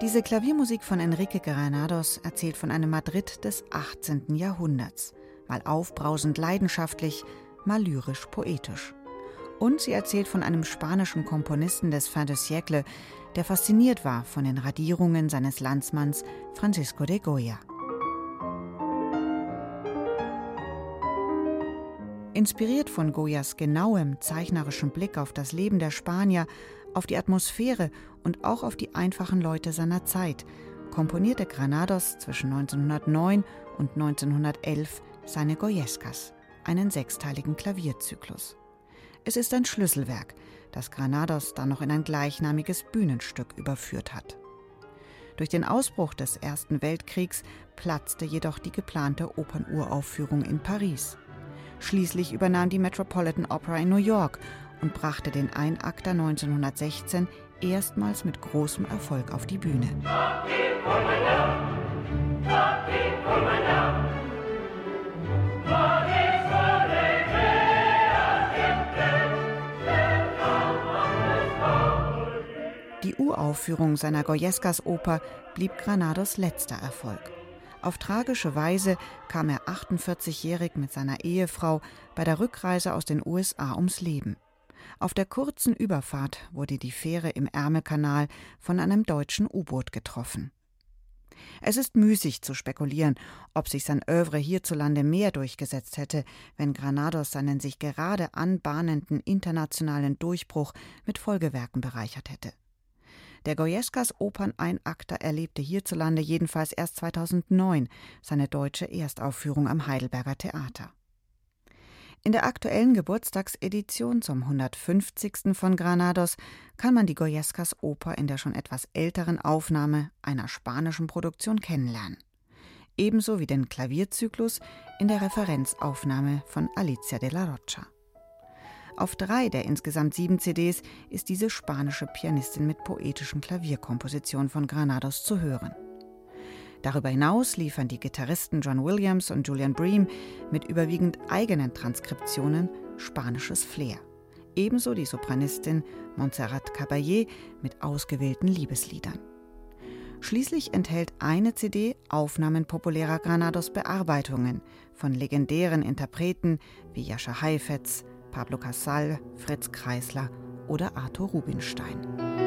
Diese Klaviermusik von Enrique Granados erzählt von einem Madrid des 18. Jahrhunderts, mal aufbrausend leidenschaftlich, mal lyrisch poetisch. Und sie erzählt von einem spanischen Komponisten des Fin de siècle, der fasziniert war von den Radierungen seines Landsmanns Francisco de Goya. Inspiriert von Goyas genauem zeichnerischen Blick auf das Leben der Spanier, auf die Atmosphäre und auch auf die einfachen Leute seiner Zeit, komponierte Granados zwischen 1909 und 1911 seine Goyescas, einen sechsteiligen Klavierzyklus. Es ist ein Schlüsselwerk, das Granados dann noch in ein gleichnamiges Bühnenstück überführt hat. Durch den Ausbruch des Ersten Weltkriegs platzte jedoch die geplante Opernuraufführung in Paris. Schließlich übernahm die Metropolitan Opera in New York und brachte den Einakter 1916 erstmals mit großem Erfolg auf die Bühne. Die Uraufführung seiner Goyescas-Oper blieb Granados letzter Erfolg. Auf tragische Weise kam er 48-jährig mit seiner Ehefrau bei der Rückreise aus den USA ums Leben. Auf der kurzen Überfahrt wurde die Fähre im Ärmelkanal von einem deutschen U-Boot getroffen. Es ist müßig zu spekulieren, ob sich sein Övre hierzulande mehr durchgesetzt hätte, wenn Granados seinen sich gerade anbahnenden internationalen Durchbruch mit Folgewerken bereichert hätte. Der Goyescas Operneinakter erlebte hierzulande jedenfalls erst 2009 seine deutsche Erstaufführung am Heidelberger Theater. In der aktuellen Geburtstagsedition zum 150. von Granados kann man die Goyescas Oper in der schon etwas älteren Aufnahme einer spanischen Produktion kennenlernen. Ebenso wie den Klavierzyklus in der Referenzaufnahme von Alicia de la Rocha. Auf drei der insgesamt sieben CDs ist diese spanische Pianistin mit poetischen Klavierkompositionen von Granados zu hören. Darüber hinaus liefern die Gitarristen John Williams und Julian Bream mit überwiegend eigenen Transkriptionen spanisches Flair. Ebenso die Sopranistin Montserrat Caballé mit ausgewählten Liebesliedern. Schließlich enthält eine CD Aufnahmen populärer Granados Bearbeitungen von legendären Interpreten wie Jascha Heifetz, Pablo Casal, Fritz Kreisler oder Arthur Rubinstein.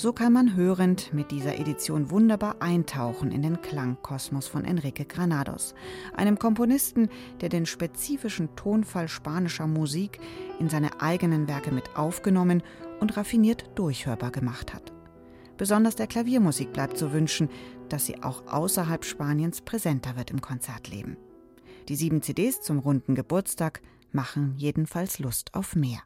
So kann man hörend mit dieser Edition wunderbar eintauchen in den Klangkosmos von Enrique Granados, einem Komponisten, der den spezifischen Tonfall spanischer Musik in seine eigenen Werke mit aufgenommen und raffiniert durchhörbar gemacht hat. Besonders der Klaviermusik bleibt zu wünschen, dass sie auch außerhalb Spaniens präsenter wird im Konzertleben. Die sieben CDs zum runden Geburtstag machen jedenfalls Lust auf mehr.